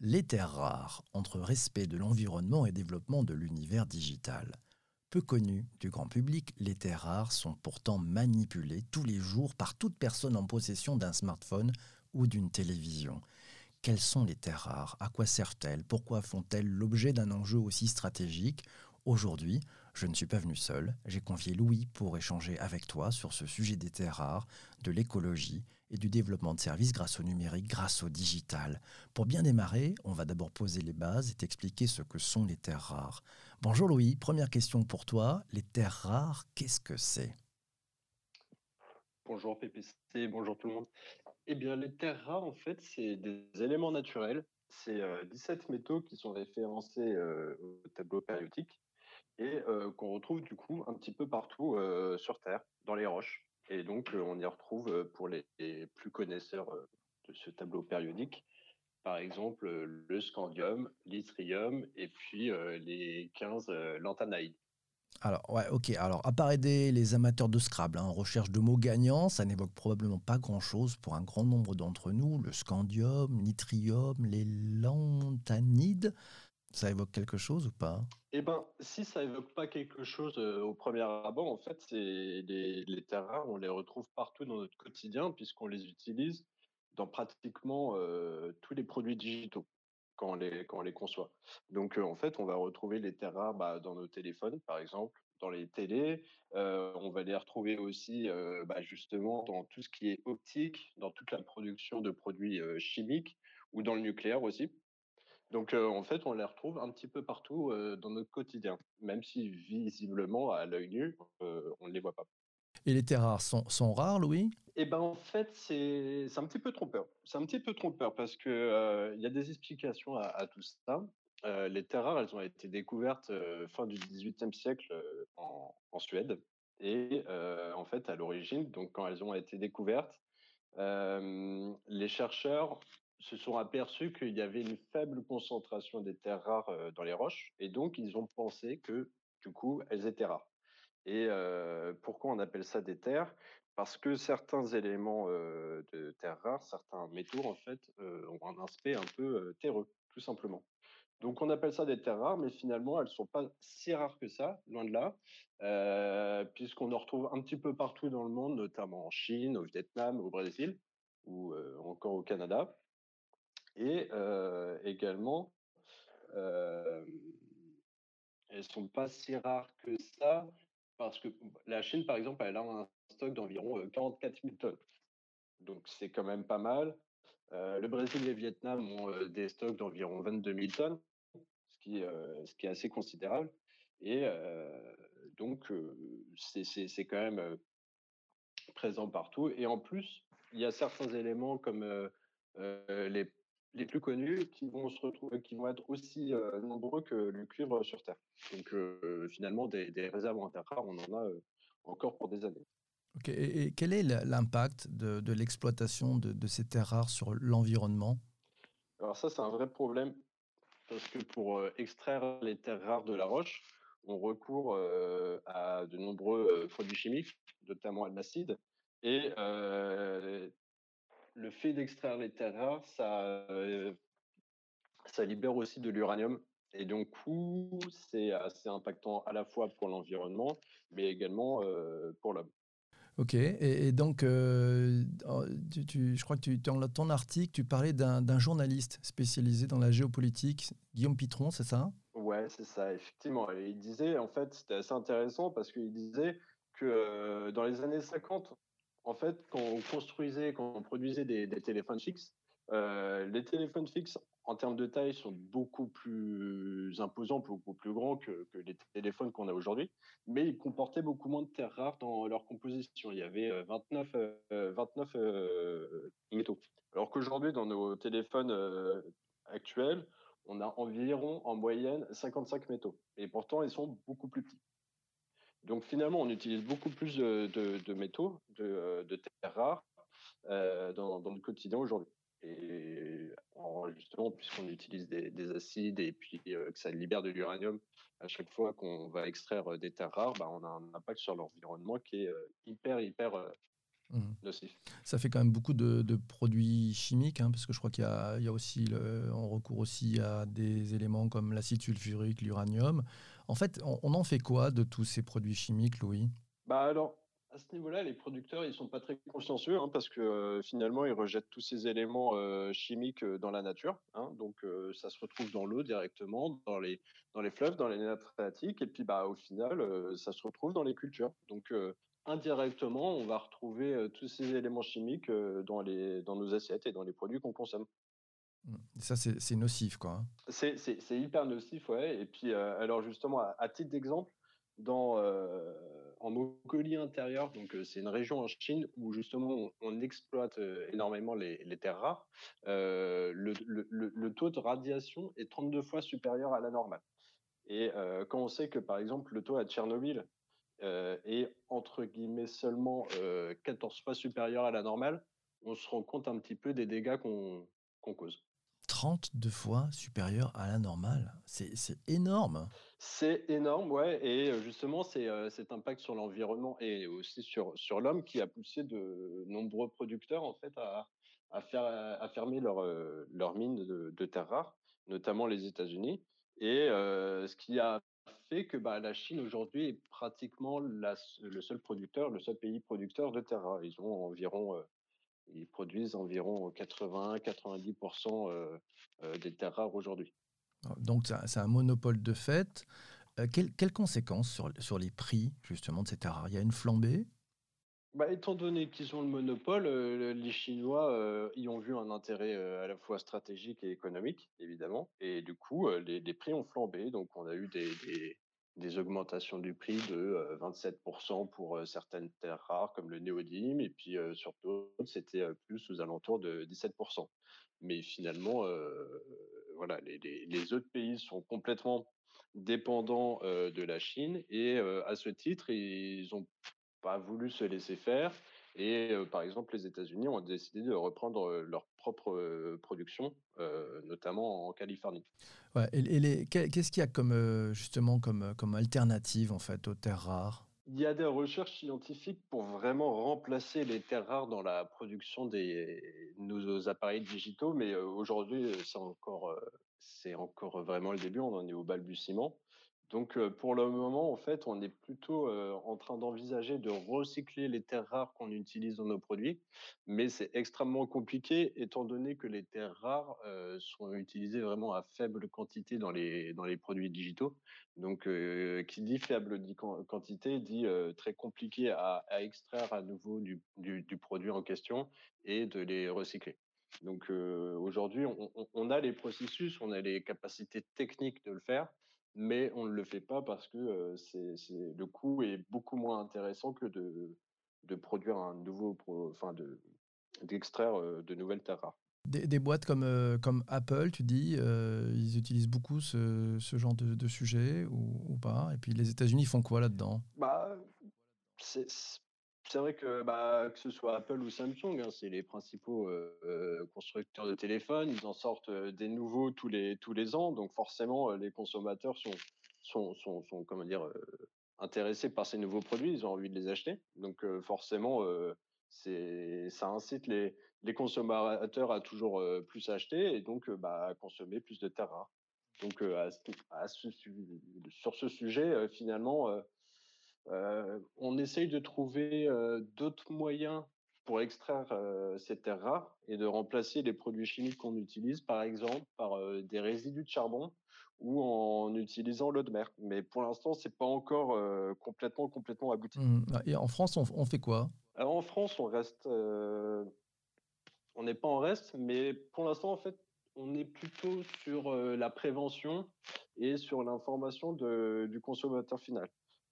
Les terres rares, entre respect de l'environnement et développement de l'univers digital. Peu connues du grand public, les terres rares sont pourtant manipulées tous les jours par toute personne en possession d'un smartphone ou d'une télévision. Quelles sont les terres rares? À quoi servent-elles? Pourquoi font-elles l'objet d'un enjeu aussi stratégique? Aujourd'hui, je ne suis pas venu seul, j'ai confié Louis pour échanger avec toi sur ce sujet des terres rares, de l'écologie et du développement de services grâce au numérique, grâce au digital. Pour bien démarrer, on va d'abord poser les bases et t'expliquer ce que sont les terres rares. Bonjour Louis, première question pour toi. Les terres rares, qu'est-ce que c'est? Bonjour PPC, bonjour tout le monde. Eh bien, les terres rares, en fait, c'est des éléments naturels. C'est 17 euh, métaux qui sont référencés euh, au tableau périodique et qu'on retrouve du coup un petit peu partout sur Terre, dans les roches. Et donc, on y retrouve, pour les, plus connaisseurs de ce tableau périodique, par exemple le scandium, l'yttrium et puis les 15 lanthanides. Alors, ouais, ok. Alors, à part aider les amateurs de Scrabble hein, en recherche de mots gagnants, ça n'évoque probablement pas grand-chose pour un grand nombre d'entre nous. Le scandium, l'yttrium, les lanthanides, ça évoque quelque chose ou pas? Eh ben, si ça évoque pas quelque chose euh, au premier abord, en fait, c'est les, les terres rares, on les retrouve partout dans notre quotidien puisqu'on les utilise dans pratiquement euh, tous les produits digitaux quand on les, quand on les conçoit. Donc, euh, en fait, on va retrouver les terres rares bah, dans nos téléphones, par exemple, dans les télés. on va les retrouver aussi, bah, justement, dans tout ce qui est optique, dans toute la production de produits chimiques ou dans le nucléaire aussi. Donc, en fait, on les retrouve un petit peu partout dans notre quotidien, même si visiblement, à l'œil nu, on ne les voit pas. Et les terres rares sont, sont rares, Louis? Eh ben, en fait, c'est un petit peu trompeur. C'est un petit peu trompeur parce que il y a des explications à, tout ça. les terres rares, elles ont été découvertes fin du XVIIIe siècle en, en, Suède. Et en fait, à l'origine, donc quand elles ont été découvertes, les chercheurs se sont aperçus qu'il y avait une faible concentration des terres rares dans les roches, et donc ils ont pensé que du coup elles étaient rares. Et pourquoi on appelle ça des terres? Parce que certains éléments de terres rares, certains métaux en fait, ont un aspect un peu terreux, tout simplement. Donc on appelle ça des terres rares, mais finalement elles sont pas si rares que ça, loin de là, puisqu'on en retrouve un petit peu partout dans le monde, notamment en Chine, au Vietnam, au Brésil ou encore au Canada. Et également, elles sont pas si rares que ça, parce que la Chine, par exemple, elle a un stock d'environ 44 000 tonnes. Donc c'est quand même pas mal. le Brésil et le Vietnam ont des stocks d'environ 22 000 tonnes, ce qui, ce qui est assez considérable. Et donc, c'est quand même présent partout. Et en plus, il y a certains éléments comme les les plus connus qui vont se retrouver, qui vont être aussi euh, nombreux que le cuivre sur Terre. Donc euh, finalement, des, réserves en terre rare, on en a euh, encore pour des années. Et, quel est l'impact de, l'exploitation de, ces terres rares sur l'environnement? Alors ça, c'est un vrai problème parce que pour extraire les terres rares de la roche, on recourt à de nombreux produits chimiques, notamment à l'acide. Et le fait d'extraire les terres rares, ça, euh, ça libère aussi de l'uranium. Et donc, c'est assez impactant à la fois pour l'environnement, mais également euh, pour l'homme. Ok, et, donc, euh, tu, je crois que tu, dans ton article, tu parlais d'un journaliste spécialisé dans la géopolitique, Guillaume Pitron, c'est ça? Ouais, c'est ça, effectivement. il disait, en fait, c'était assez intéressant parce qu'il disait que dans les années 50, en fait, quand on construisait, quand on produisait des, téléphones fixes, euh, les téléphones fixes, en termes de taille, sont beaucoup plus imposants, beaucoup plus grands que, les téléphones qu'on a aujourd'hui, mais ils comportaient beaucoup moins de terres rares dans leur composition. Il y avait 29, euh, 29 euh, métaux. Alors qu'aujourd'hui, dans nos téléphones actuels, on a environ en moyenne 55 métaux. Et pourtant, ils sont beaucoup plus petits. Donc finalement, on utilise beaucoup plus de, métaux, de, de, terres rares euh, dans, le quotidien aujourd'hui. Et justement, puisqu'on utilise des, acides et puis euh, que ça libère de l'uranium à chaque fois qu'on va extraire des terres rares, bah, on a un impact sur l'environnement qui est euh, hyper, hyper mmh. nocif. Ça fait quand même beaucoup de, produits chimiques, hein, parce que je crois qu'il y, a, aussi, le, on recourt aussi à des éléments comme l'acide sulfurique, l'uranium. En fait, on, en fait quoi de tous ces produits chimiques, Louis? Bah alors, à ce niveau-là, les producteurs, ils sont pas très consciencieux hein, parce que euh, finalement, ils rejettent tous ces éléments euh, chimiques euh, dans la nature. Hein. donc, ça se retrouve dans l'eau directement, dans les, dans les fleuves, dans les nappes phréatiques, et puis bah, au final, ça se retrouve dans les cultures. Donc, indirectement, on va retrouver tous ces éléments chimiques dans, les, dans nos assiettes et dans les produits qu'on consomme. Ça, c'est nocif, quoi. Hein. C'est hyper nocif, ouais. Et puis, alors justement, à titre d'exemple, dans, euh, en Mongolie intérieure, donc euh, c'est une région en Chine où justement on, exploite euh, énormément les, terres rares, le, taux de radiation est 32 fois supérieur à la normale. Et quand on sait que par exemple le taux à Tchernobyl est entre guillemets seulement 14 fois supérieur à la normale, on se rend compte un petit peu des dégâts qu'on cause. 32 fois supérieur à la normale. C'est énorme. C'est énorme, ouais. Et justement, c'est cet impact sur l'environnement et aussi sur, sur l'homme qui a poussé de nombreux producteurs en fait à, à fermer leurs leur mines de, terres rares, notamment les États-Unis. Et ce qui a fait que bah, la Chine aujourd'hui est pratiquement le seul producteur, le seul pays producteur de terres rares. Ils ont environ ils produisent environ 80-90% euh, euh, des terres rares aujourd'hui. Donc c'est un monopole de fait. Euh, quelles, conséquences sur, sur les prix justement de ces terres rares? Il y a une flambée? Bah, étant donné qu'ils ont le monopole, les Chinois y ont vu un intérêt à la fois stratégique et économique, évidemment. Et du coup, les, prix ont flambé. Donc, on a eu des, des augmentations du prix de 27% pour certaines terres rares comme le néodyme et puis surtout c'était plus aux alentours de 17%. Mais finalement, voilà, les, les, autres pays sont complètement dépendants de la Chine et à ce titre, ils n'ont pas voulu se laisser faire et par exemple, les États-Unis ont décidé de reprendre leur propre production, notamment en Californie. Ouais, et, qu'est-ce qu'il y a comme justement comme, comme alternative en fait aux terres rares? Il y a des recherches scientifiques pour vraiment remplacer les terres rares dans la production des nos appareils digitaux, mais aujourd'hui c'est encore c'est encore vraiment le début, on en est au balbutiement. Donc, pour le moment, en fait, on est plutôt en train d'envisager de recycler les terres rares qu'on utilise dans nos produits, mais c'est extrêmement compliqué étant donné que les terres rares sont utilisées vraiment à faible quantité dans les, dans les produits digitaux. Donc, qui dit faible quantité dit très compliqué à, extraire à nouveau du, du, produit en question et de les recycler. Donc, aujourd'hui, on a les processus, on a les capacités techniques de le faire mais on ne le fait pas parce que c'est, le coût est beaucoup moins intéressant que de, de produire un nouveau, enfin de, d'extraire de nouvelles terres rares. Des, boîtes comme, comme Apple, tu dis, ils utilisent beaucoup ce, ce genre de, de sujet ou, ou, pas? Et puis les États-Unis font quoi là-dedans? Bah, c'est, c'est vrai que, bah, que ce soit Apple ou Samsung, hein, c'est les principaux constructeurs de téléphones. Ils en sortent des nouveaux tous les, tous les ans. Donc forcément, les consommateurs sont, sont, sont, sont comment dire, intéressés par ces nouveaux produits. Ils ont envie de les acheter. Donc forcément, c'est, ça incite les, les consommateurs à toujours plus acheter et donc bah, à consommer plus de terres rares. Donc à, sur ce sujet, finalement, on essaye de trouver euh, d'autres moyens pour extraire euh, ces terres rares et de remplacer les produits chimiques qu'on utilise, par exemple, par des résidus de charbon ou en utilisant l'eau de mer. Mais pour l'instant, c'est pas encore complètement complètement abouti. Mmh. Ah, et en France, on, fait quoi? En France, on reste, on n'est pas en reste, mais pour l'instant, en fait, on est plutôt sur la prévention et sur l'information du consommateur final.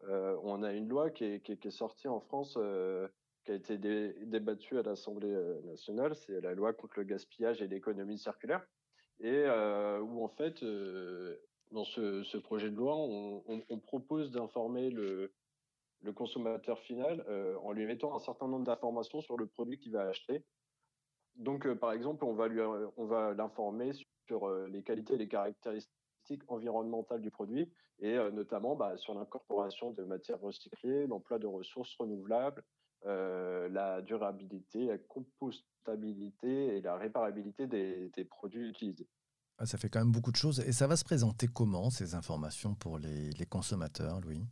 Euh, on a une loi qui est, sortie en France, euh, qui a été débattue à l'Assemblée euh, nationale. C'est la loi contre le gaspillage et l'économie circulaire. Et où, en fait, dans ce, projet de loi, on, propose d'informer le, consommateur final en lui mettant un certain nombre d'informations sur le produit qu'il va acheter. Donc, par exemple, on va, on va l'informer sur les qualités et les caractéristiques environnementale du produit et notamment bah, sur l'incorporation de matières recyclées, l'emploi de ressources renouvelables, la durabilité, la compostabilité et la réparabilité des, produits utilisés. Ah, ça fait quand même beaucoup de choses. Et ça va se présenter comment, ces informations, pour les, consommateurs, Louis?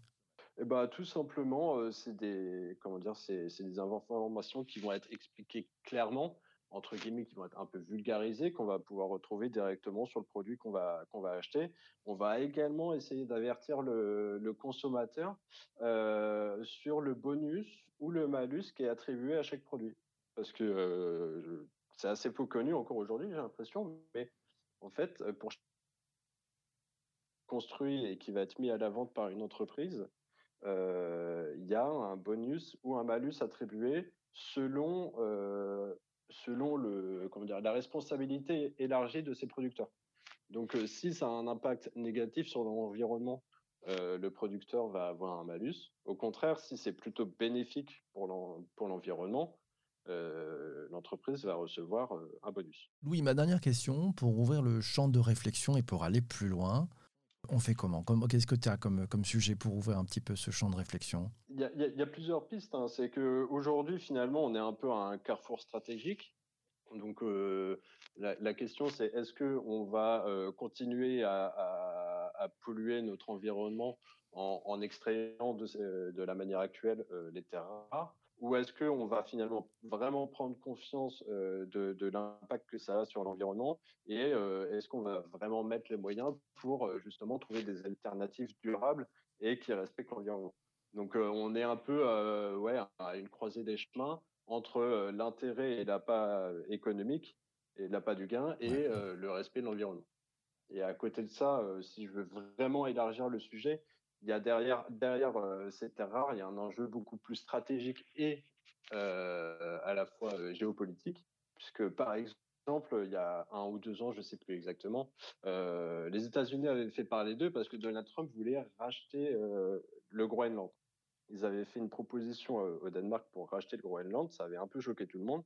Eh ben, tout simplement, c'est des comment dire, c'est des informations qui vont être expliquées clairement entre guillemets, qui vont être un peu vulgarisés, qu'on va pouvoir retrouver directement sur le produit qu'on va, qu'on va acheter. On va également essayer d'avertir le, consommateur euh, sur le bonus ou le malus qui est attribué à chaque produit. Parce que euh, c'est assez peu connu encore aujourd'hui, j'ai l'impression, mais en fait, pour construit et qui va être mis à la vente par une entreprise, euh, il y a un bonus ou un malus attribué selon selon le, comment dire, la responsabilité élargie de ces producteurs. Donc, euh, si ça a un impact négatif sur l'environnement, euh, le producteur va avoir un malus. Au contraire, si c'est plutôt bénéfique pour l'environnement, euh, l'entreprise va recevoir un bonus. Louis, ma dernière question, pour ouvrir le champ de réflexion et pour aller plus loin, on fait comment? Qu'est-ce que tu as comme, sujet pour ouvrir un petit peu ce champ de réflexion? Il y, a, plusieurs pistes. Hein. C'est qu'aujourd'hui, finalement, on est un peu à un carrefour stratégique. Donc, euh, la, question, c'est est-ce qu'on va euh, continuer à, polluer notre environnement en, extrayant de, la manière actuelle euh, les terres rares? Ou est-ce qu'on va finalement vraiment prendre conscience euh, de, l'impact que ça a sur l'environnement et euh, est-ce qu'on va vraiment mettre les moyens pour euh, justement trouver des alternatives durables et qui respectent l'environnement? Donc on est un peu ouais, à une croisée des chemins entre l'intérêt et l'appât économique et l'appât du gain et le respect de l'environnement. Et à côté de ça, si je veux vraiment élargir le sujet, il y a derrière, euh, ces terres rares, il y a un enjeu beaucoup plus stratégique et euh, à la fois euh, géopolitique, puisque par exemple, il y a un ou deux ans, je ne sais plus exactement, les États-Unis avaient fait parler d'eux parce que Donald Trump voulait racheter le Groenland. Ils avaient fait une proposition au Danemark pour racheter le Groenland, ça avait un peu choqué tout le monde.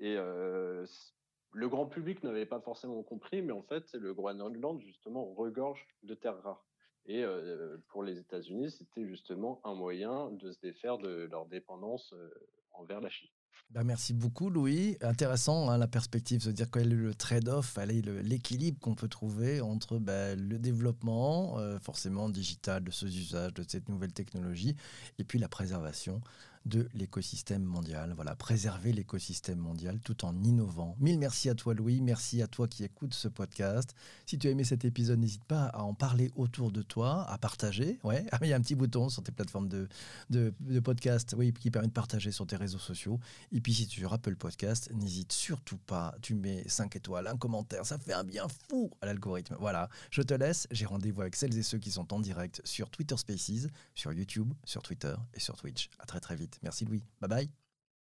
Et le grand public n'avait pas forcément compris, mais en fait, le Groenland, justement, regorge de terres rares. Et euh, pour les États-Unis, c'était justement un moyen de se défaire de leur dépendance euh, envers la Chine. Bah merci beaucoup Louis. Intéressant hein, la perspective, de dire quel est le trade-off, l'équilibre qu'on peut trouver entre bah, le développement euh, forcément digital de ce usage de cette nouvelle technologie et puis la préservation de l'écosystème mondial. Voilà, préserver l'écosystème mondial tout en innovant. Mille merci à toi Louis, merci à toi qui écoutes ce podcast. Si tu as aimé cet épisode, n'hésite pas à en parler autour de toi, à partager. Ouais, ah, il y a un petit bouton sur tes plateformes de, de, podcast oui, qui permet de partager sur tes réseaux sociaux. Et puis si tu rappelles le podcast, n'hésite surtout pas, tu mets 5 étoiles, un commentaire, ça fait un bien fou à l'algorithme. Voilà, je te laisse, j'ai rendez-vous avec celles et ceux qui sont en direct sur Twitter Spaces, sur YouTube, sur Twitter et sur Twitch. À très très Merci Louis. Bye bye.